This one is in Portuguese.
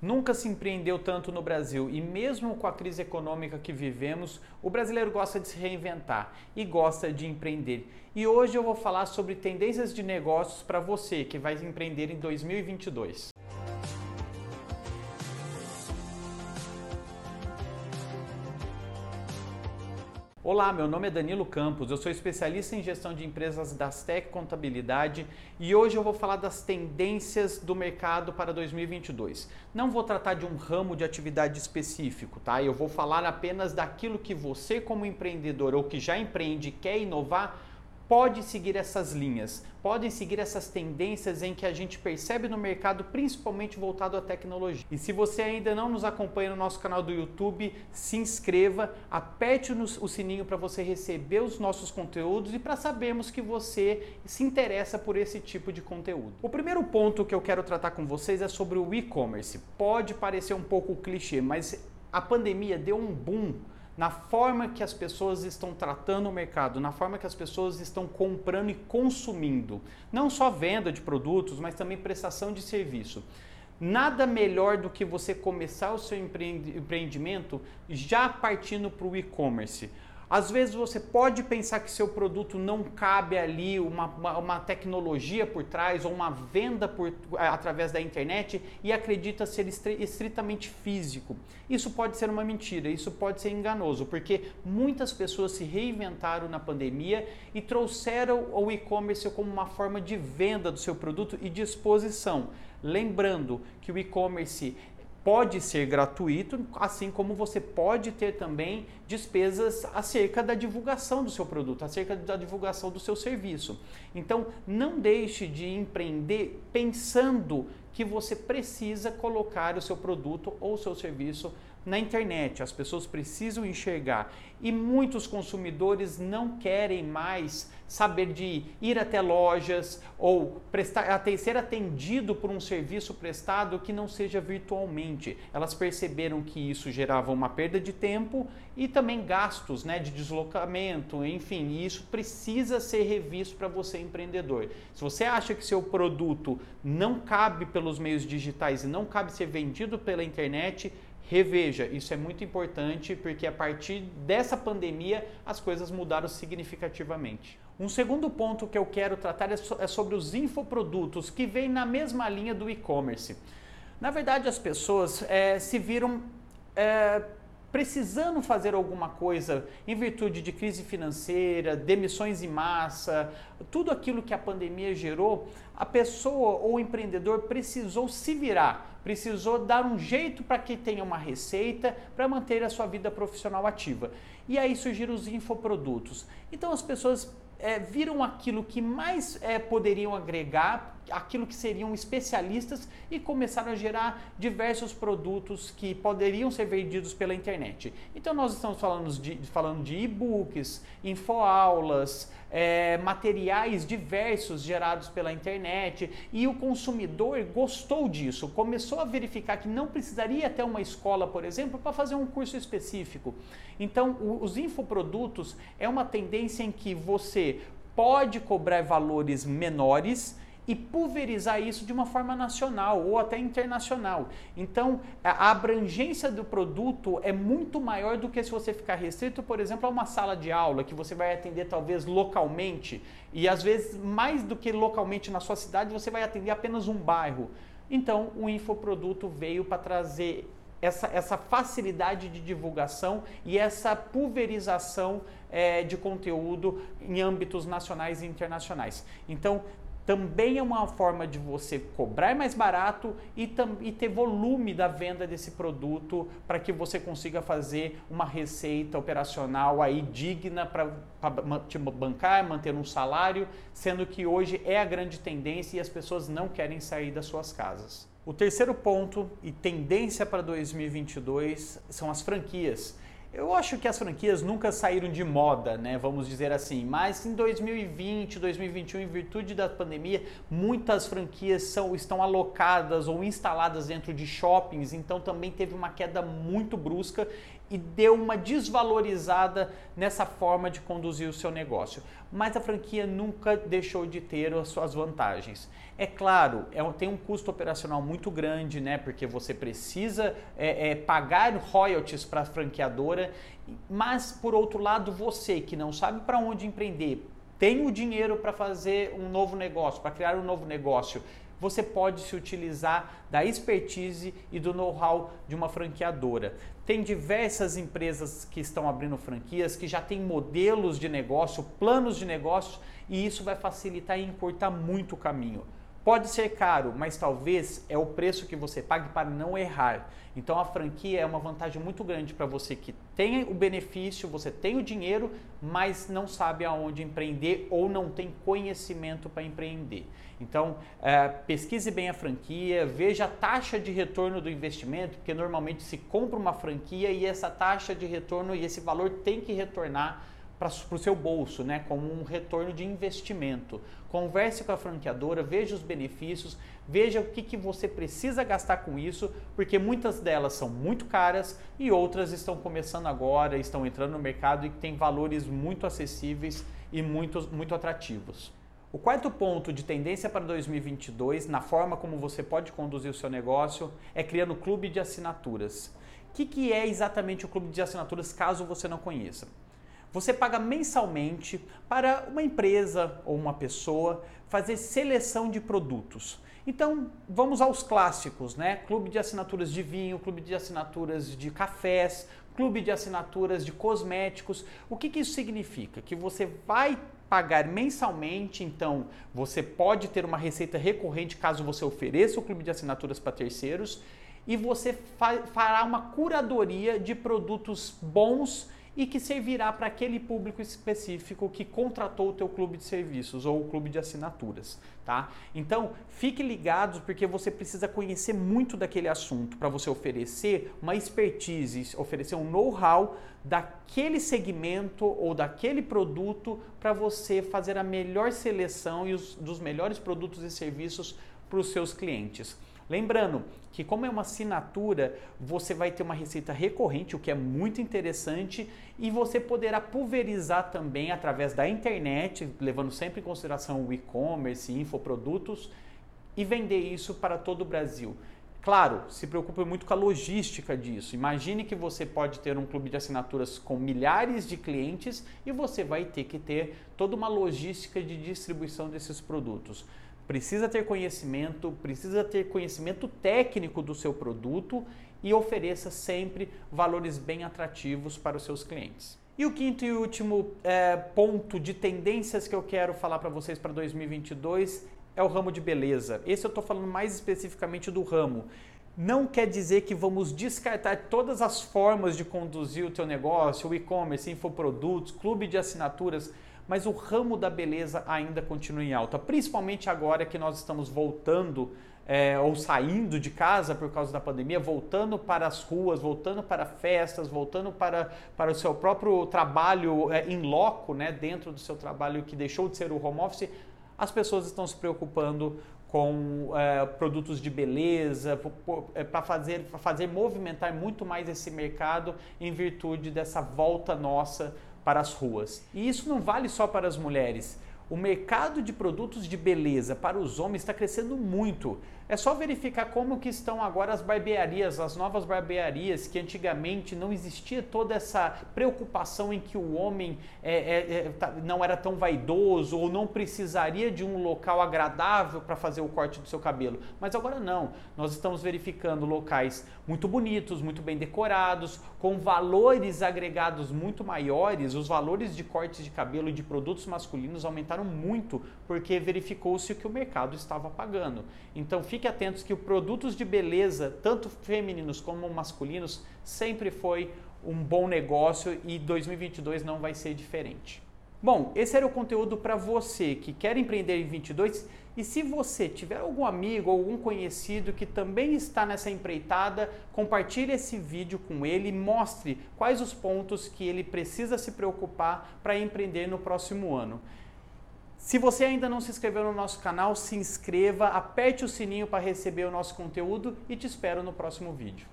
Nunca se empreendeu tanto no Brasil e, mesmo com a crise econômica que vivemos, o brasileiro gosta de se reinventar e gosta de empreender. E hoje eu vou falar sobre tendências de negócios para você que vai empreender em 2022. Olá, meu nome é Danilo Campos, eu sou especialista em gestão de empresas da Tech Contabilidade e hoje eu vou falar das tendências do mercado para 2022. Não vou tratar de um ramo de atividade específico, tá? Eu vou falar apenas daquilo que você como empreendedor ou que já empreende quer inovar pode seguir essas linhas, podem seguir essas tendências em que a gente percebe no mercado, principalmente voltado à tecnologia. E se você ainda não nos acompanha no nosso canal do YouTube, se inscreva, aperte o sininho para você receber os nossos conteúdos e para sabermos que você se interessa por esse tipo de conteúdo. O primeiro ponto que eu quero tratar com vocês é sobre o e-commerce. Pode parecer um pouco clichê, mas a pandemia deu um boom na forma que as pessoas estão tratando o mercado, na forma que as pessoas estão comprando e consumindo. Não só venda de produtos, mas também prestação de serviço. Nada melhor do que você começar o seu empreendimento já partindo para o e-commerce. Às vezes você pode pensar que seu produto não cabe ali, uma, uma, tecnologia por trás ou uma venda por, através da internet e acredita ser estritamente físico. Isso pode ser uma mentira, isso pode ser enganoso, porque muitas pessoas se reinventaram na pandemia e trouxeram o e-commerce como uma forma de venda do seu produto e de exposição. Lembrando que o e-commerce pode ser gratuito, assim como você pode ter também despesas acerca da divulgação do seu produto, acerca da divulgação do seu serviço. Então, não deixe de empreender pensando que você precisa colocar o seu produto ou o seu serviço na internet. As pessoas precisam enxergar e muitos consumidores não querem mais saber de ir até lojas ou prestar, ser atendido por um serviço prestado que não seja virtualmente. Elas perceberam que isso gerava uma perda de tempo e também gastos né, de deslocamento, enfim, isso precisa ser revisto para você empreendedor. Se você acha que seu produto não cabe pelos meios digitais e não cabe ser vendido pela internet, reveja. Isso é muito importante porque a partir dessa pandemia as coisas mudaram significativamente. Um segundo ponto que eu quero tratar é, é sobre os infoprodutos que vêm na mesma linha do e-commerce. Na verdade, as pessoas é, se viram é, precisando fazer alguma coisa em virtude de crise financeira, demissões em massa, tudo aquilo que a pandemia gerou, a pessoa ou o empreendedor precisou se virar, precisou dar um jeito para que tenha uma receita para manter a sua vida profissional ativa. E aí surgiram os infoprodutos. Então as pessoas é, viram aquilo que mais é, poderiam agregar, aquilo que seriam especialistas e começaram a gerar diversos produtos que poderiam ser vendidos pela internet. Então nós estamos falando de, falando de e-books, infoaulas, é, materiais diversos gerados pela internet e o consumidor gostou disso, começou a verificar que não precisaria ter uma escola, por exemplo, para fazer um curso específico. Então os infoprodutos é uma tendência em que você pode cobrar valores menores e pulverizar isso de uma forma nacional ou até internacional. Então, a abrangência do produto é muito maior do que se você ficar restrito, por exemplo, a uma sala de aula que você vai atender talvez localmente e às vezes mais do que localmente na sua cidade, você vai atender apenas um bairro. Então, o infoproduto veio para trazer essa, essa facilidade de divulgação e essa pulverização é, de conteúdo em âmbitos nacionais e internacionais. Então, também é uma forma de você cobrar mais barato e, e ter volume da venda desse produto para que você consiga fazer uma receita operacional aí digna para te bancar, manter um salário, sendo que hoje é a grande tendência e as pessoas não querem sair das suas casas. O terceiro ponto e tendência para 2022 são as franquias. Eu acho que as franquias nunca saíram de moda, né? Vamos dizer assim. Mas em 2020, 2021, em virtude da pandemia, muitas franquias são, estão alocadas ou instaladas dentro de shoppings, então também teve uma queda muito brusca e deu uma desvalorizada nessa forma de conduzir o seu negócio. Mas a franquia nunca deixou de ter as suas vantagens. É claro, é, tem um custo operacional muito grande, né? Porque você precisa é, é, pagar royalties para a franqueadora, mas por outro lado, você que não sabe para onde empreender, tem o dinheiro para fazer um novo negócio, para criar um novo negócio, você pode se utilizar da expertise e do know-how de uma franqueadora. Tem diversas empresas que estão abrindo franquias, que já têm modelos de negócio, planos de negócio, e isso vai facilitar e encurtar muito o caminho. Pode ser caro, mas talvez é o preço que você pague para não errar. Então a franquia é uma vantagem muito grande para você que tem o benefício, você tem o dinheiro, mas não sabe aonde empreender ou não tem conhecimento para empreender. Então é, pesquise bem a franquia, veja a taxa de retorno do investimento, porque normalmente se compra uma franquia e essa taxa de retorno e esse valor tem que retornar para o seu bolso, né, como um retorno de investimento. Converse com a franqueadora, veja os benefícios, veja o que, que você precisa gastar com isso, porque muitas delas são muito caras e outras estão começando agora, estão entrando no mercado e têm valores muito acessíveis e muito, muito atrativos. O quarto ponto de tendência para 2022, na forma como você pode conduzir o seu negócio, é criando clube de assinaturas. O que, que é exatamente o clube de assinaturas, caso você não conheça? Você paga mensalmente para uma empresa ou uma pessoa fazer seleção de produtos. Então, vamos aos clássicos, né? Clube de assinaturas de vinho, clube de assinaturas de cafés, clube de assinaturas de cosméticos. O que, que isso significa? Que você vai pagar mensalmente, então você pode ter uma receita recorrente caso você ofereça o clube de assinaturas para terceiros e você fará uma curadoria de produtos bons e que servirá para aquele público específico que contratou o teu clube de serviços ou o clube de assinaturas, tá? Então, fique ligados porque você precisa conhecer muito daquele assunto para você oferecer uma expertise, oferecer um know-how daquele segmento ou daquele produto para você fazer a melhor seleção e os, dos melhores produtos e serviços para os seus clientes. Lembrando que como é uma assinatura, você vai ter uma receita recorrente, o que é muito interessante, e você poderá pulverizar também através da internet, levando sempre em consideração o e-commerce, infoprodutos, e vender isso para todo o Brasil. Claro, se preocupe muito com a logística disso. Imagine que você pode ter um clube de assinaturas com milhares de clientes e você vai ter que ter toda uma logística de distribuição desses produtos precisa ter conhecimento, precisa ter conhecimento técnico do seu produto e ofereça sempre valores bem atrativos para os seus clientes. E o quinto e último é, ponto de tendências que eu quero falar para vocês para 2022 é o ramo de beleza. Esse eu estou falando mais especificamente do ramo. Não quer dizer que vamos descartar todas as formas de conduzir o teu negócio, o e-commerce, infoprodutos, clube de assinaturas mas o ramo da beleza ainda continua em alta, principalmente agora que nós estamos voltando é, ou saindo de casa por causa da pandemia, voltando para as ruas, voltando para festas, voltando para, para o seu próprio trabalho é, em loco, né, dentro do seu trabalho que deixou de ser o home office, as pessoas estão se preocupando com é, produtos de beleza, é, para fazer, fazer movimentar muito mais esse mercado em virtude dessa volta nossa para as ruas. E isso não vale só para as mulheres. O mercado de produtos de beleza para os homens está crescendo muito. É só verificar como que estão agora as barbearias, as novas barbearias, que antigamente não existia toda essa preocupação em que o homem é, é, é, tá, não era tão vaidoso ou não precisaria de um local agradável para fazer o corte do seu cabelo. Mas agora não. Nós estamos verificando locais muito bonitos, muito bem decorados, com valores agregados muito maiores. Os valores de cortes de cabelo e de produtos masculinos aumentaram muito porque verificou-se que o mercado estava pagando. Então fique atentos que os produtos de beleza, tanto femininos como masculinos, sempre foi um bom negócio e 2022 não vai ser diferente. Bom, esse era o conteúdo para você que quer empreender em 22 e se você tiver algum amigo ou algum conhecido que também está nessa empreitada, compartilhe esse vídeo com ele e mostre quais os pontos que ele precisa se preocupar para empreender no próximo ano. Se você ainda não se inscreveu no nosso canal, se inscreva, aperte o sininho para receber o nosso conteúdo e te espero no próximo vídeo.